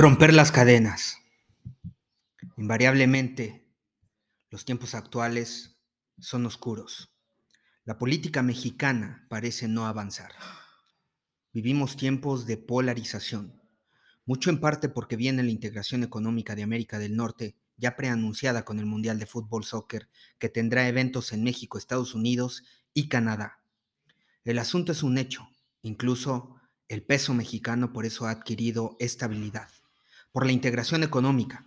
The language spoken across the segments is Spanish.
Romper las cadenas. Invariablemente, los tiempos actuales son oscuros. La política mexicana parece no avanzar. Vivimos tiempos de polarización, mucho en parte porque viene la integración económica de América del Norte, ya preanunciada con el Mundial de Fútbol Soccer, que tendrá eventos en México, Estados Unidos y Canadá. El asunto es un hecho, incluso el peso mexicano por eso ha adquirido estabilidad por la integración económica,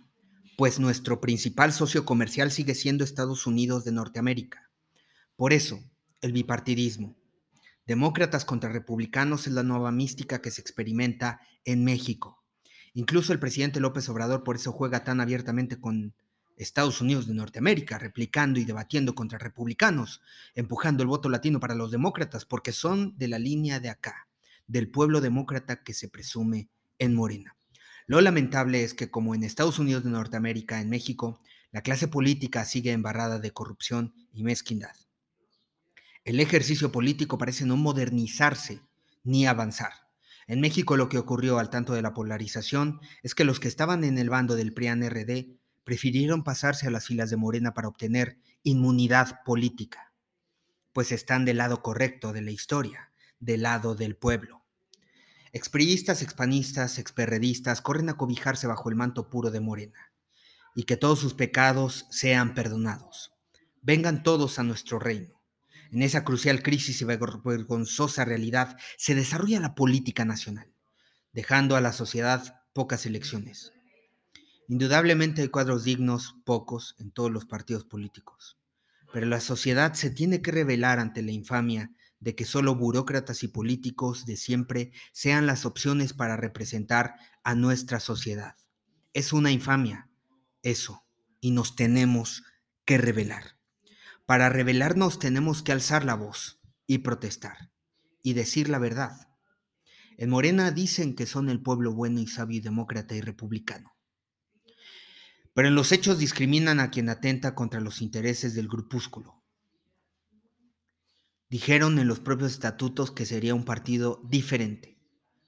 pues nuestro principal socio comercial sigue siendo Estados Unidos de Norteamérica. Por eso, el bipartidismo. Demócratas contra republicanos es la nueva mística que se experimenta en México. Incluso el presidente López Obrador por eso juega tan abiertamente con Estados Unidos de Norteamérica, replicando y debatiendo contra republicanos, empujando el voto latino para los demócratas, porque son de la línea de acá, del pueblo demócrata que se presume en Morena. Lo lamentable es que como en Estados Unidos de Norteamérica, en México, la clase política sigue embarrada de corrupción y mezquindad. El ejercicio político parece no modernizarse ni avanzar. En México lo que ocurrió al tanto de la polarización es que los que estaban en el bando del PRIAN-RD prefirieron pasarse a las filas de Morena para obtener inmunidad política, pues están del lado correcto de la historia, del lado del pueblo. Expriistas, expanistas, experredistas corren a cobijarse bajo el manto puro de Morena, y que todos sus pecados sean perdonados. Vengan todos a nuestro reino. En esa crucial crisis y vergonzosa realidad se desarrolla la política nacional, dejando a la sociedad pocas elecciones. Indudablemente hay cuadros dignos, pocos, en todos los partidos políticos, pero la sociedad se tiene que revelar ante la infamia de que solo burócratas y políticos de siempre sean las opciones para representar a nuestra sociedad. Es una infamia, eso, y nos tenemos que revelar. Para revelarnos tenemos que alzar la voz y protestar y decir la verdad. En Morena dicen que son el pueblo bueno y sabio y demócrata y republicano. Pero en los hechos discriminan a quien atenta contra los intereses del grupúsculo Dijeron en los propios estatutos que sería un partido diferente,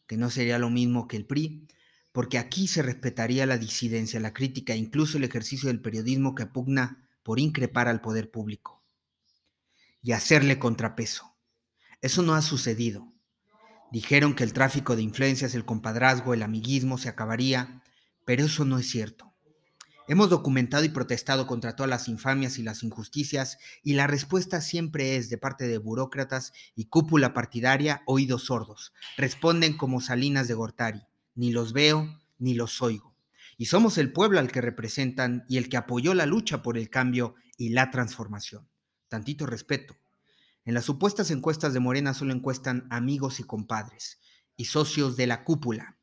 que no sería lo mismo que el PRI, porque aquí se respetaría la disidencia, la crítica e incluso el ejercicio del periodismo que pugna por increpar al poder público y hacerle contrapeso. Eso no ha sucedido. Dijeron que el tráfico de influencias, el compadrazgo, el amiguismo se acabaría, pero eso no es cierto. Hemos documentado y protestado contra todas las infamias y las injusticias y la respuesta siempre es de parte de burócratas y cúpula partidaria oídos sordos. Responden como Salinas de Gortari, ni los veo ni los oigo. Y somos el pueblo al que representan y el que apoyó la lucha por el cambio y la transformación. Tantito respeto. En las supuestas encuestas de Morena solo encuestan amigos y compadres y socios de la cúpula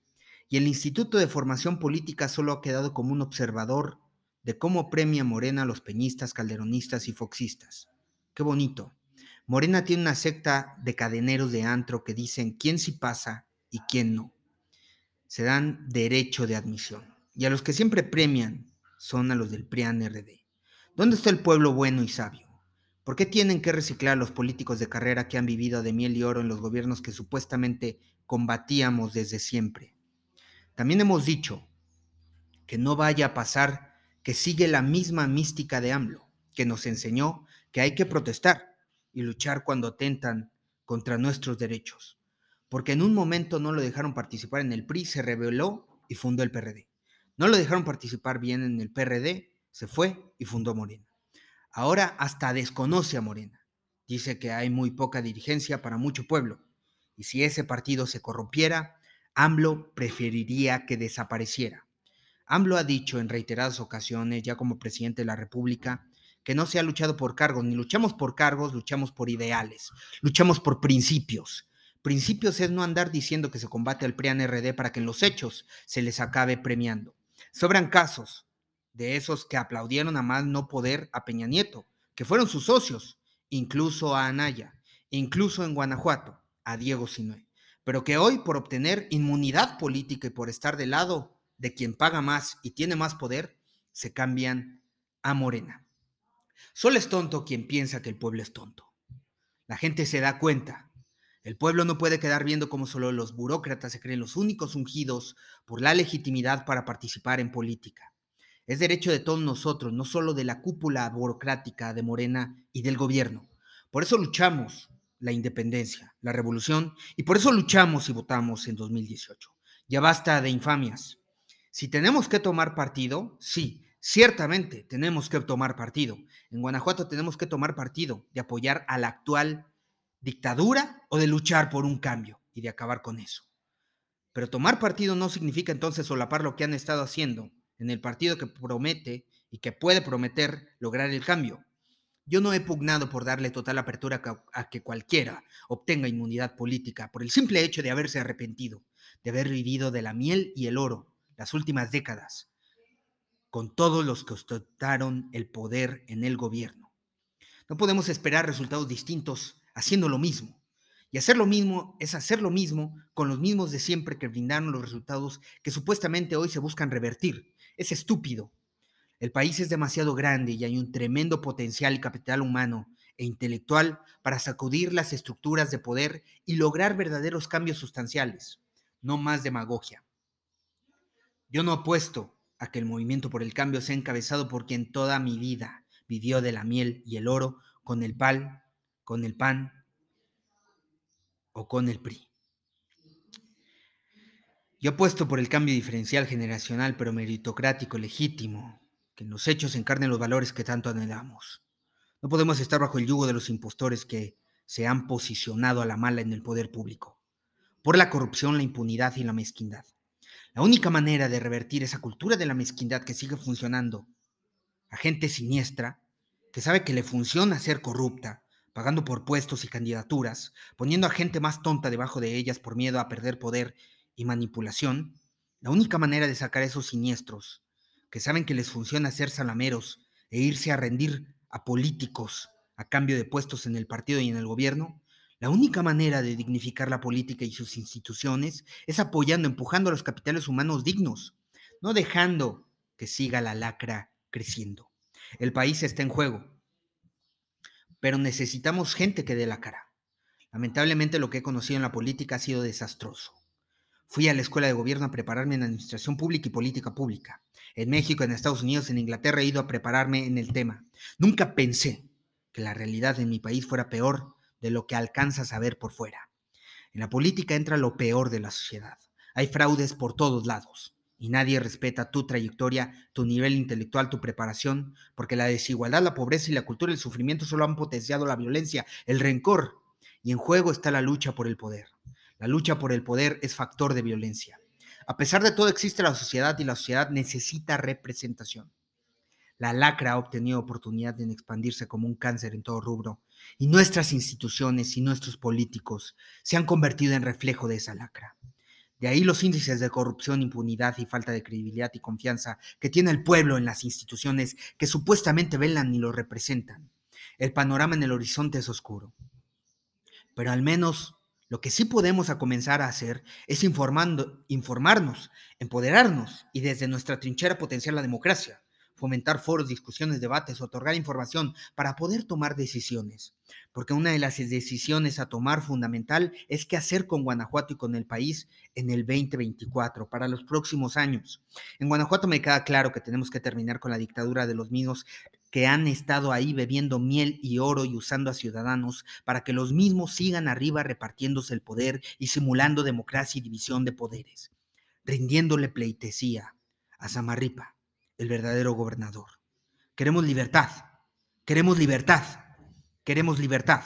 y el Instituto de Formación Política solo ha quedado como un observador de cómo premia Morena a los peñistas, calderonistas y foxistas. Qué bonito. Morena tiene una secta de cadeneros de antro que dicen quién sí pasa y quién no. Se dan derecho de admisión. Y a los que siempre premian son a los del PRIAN RD. ¿Dónde está el pueblo bueno y sabio? ¿Por qué tienen que reciclar a los políticos de carrera que han vivido de miel y oro en los gobiernos que supuestamente combatíamos desde siempre? También hemos dicho que no vaya a pasar que sigue la misma mística de AMLO, que nos enseñó que hay que protestar y luchar cuando atentan contra nuestros derechos. Porque en un momento no lo dejaron participar en el PRI, se rebeló y fundó el PRD. No lo dejaron participar bien en el PRD, se fue y fundó Morena. Ahora hasta desconoce a Morena. Dice que hay muy poca dirigencia para mucho pueblo. Y si ese partido se corrompiera, AMLO preferiría que desapareciera. AMLO ha dicho en reiteradas ocasiones, ya como presidente de la República, que no se ha luchado por cargos, ni luchamos por cargos, luchamos por ideales, luchamos por principios. Principios es no andar diciendo que se combate al PRIAN RD para que en los hechos se les acabe premiando. Sobran casos de esos que aplaudieron a más no poder a Peña Nieto, que fueron sus socios, incluso a Anaya, incluso en Guanajuato, a Diego Sinue pero que hoy por obtener inmunidad política y por estar del lado de quien paga más y tiene más poder, se cambian a Morena. Solo es tonto quien piensa que el pueblo es tonto. La gente se da cuenta. El pueblo no puede quedar viendo como solo los burócratas se creen los únicos ungidos por la legitimidad para participar en política. Es derecho de todos nosotros, no solo de la cúpula burocrática de Morena y del gobierno. Por eso luchamos la independencia, la revolución, y por eso luchamos y votamos en 2018. Ya basta de infamias. Si tenemos que tomar partido, sí, ciertamente tenemos que tomar partido. En Guanajuato tenemos que tomar partido de apoyar a la actual dictadura o de luchar por un cambio y de acabar con eso. Pero tomar partido no significa entonces solapar lo que han estado haciendo en el partido que promete y que puede prometer lograr el cambio. Yo no he pugnado por darle total apertura a que cualquiera obtenga inmunidad política por el simple hecho de haberse arrepentido, de haber vivido de la miel y el oro las últimas décadas, con todos los que ostentaron el poder en el gobierno. No podemos esperar resultados distintos haciendo lo mismo. Y hacer lo mismo es hacer lo mismo con los mismos de siempre que brindaron los resultados que supuestamente hoy se buscan revertir. Es estúpido. El país es demasiado grande y hay un tremendo potencial y capital humano e intelectual para sacudir las estructuras de poder y lograr verdaderos cambios sustanciales, no más demagogia. Yo no apuesto a que el movimiento por el cambio sea encabezado por quien toda mi vida vivió de la miel y el oro con el pal con el PAN o con el PRI. Yo apuesto por el cambio diferencial generacional, pero meritocrático, legítimo, en los hechos encarne los valores que tanto anhelamos. No podemos estar bajo el yugo de los impostores que se han posicionado a la mala en el poder público, por la corrupción, la impunidad y la mezquindad. La única manera de revertir esa cultura de la mezquindad que sigue funcionando a gente siniestra, que sabe que le funciona ser corrupta, pagando por puestos y candidaturas, poniendo a gente más tonta debajo de ellas por miedo a perder poder y manipulación, la única manera de sacar a esos siniestros, que saben que les funciona ser salameros e irse a rendir a políticos a cambio de puestos en el partido y en el gobierno, la única manera de dignificar la política y sus instituciones es apoyando, empujando a los capitales humanos dignos, no dejando que siga la lacra creciendo. El país está en juego pero necesitamos gente que dé la cara. Lamentablemente lo que he conocido en la política ha sido desastroso. Fui a la escuela de gobierno a prepararme en administración pública y política pública. En México, en Estados Unidos, en Inglaterra he ido a prepararme en el tema. Nunca pensé que la realidad en mi país fuera peor de lo que alcanzas a ver por fuera. En la política entra lo peor de la sociedad. Hay fraudes por todos lados y nadie respeta tu trayectoria, tu nivel intelectual, tu preparación, porque la desigualdad, la pobreza y la cultura del sufrimiento solo han potenciado la violencia, el rencor, y en juego está la lucha por el poder. La lucha por el poder es factor de violencia. A pesar de todo existe la sociedad y la sociedad necesita representación. La lacra ha obtenido oportunidad de expandirse como un cáncer en todo rubro, y nuestras instituciones y nuestros políticos se han convertido en reflejo de esa lacra. De ahí los índices de corrupción, impunidad y falta de credibilidad y confianza que tiene el pueblo en las instituciones que supuestamente velan y lo representan. El panorama en el horizonte es oscuro. Pero al menos lo que sí podemos comenzar a hacer es informando, informarnos, empoderarnos y desde nuestra trinchera potenciar la democracia fomentar foros, discusiones, debates, otorgar información para poder tomar decisiones. Porque una de las decisiones a tomar fundamental es qué hacer con Guanajuato y con el país en el 2024, para los próximos años. En Guanajuato me queda claro que tenemos que terminar con la dictadura de los mismos que han estado ahí bebiendo miel y oro y usando a ciudadanos para que los mismos sigan arriba repartiéndose el poder y simulando democracia y división de poderes, rindiéndole pleitesía a Samarripa el verdadero gobernador. Queremos libertad, queremos libertad, queremos libertad.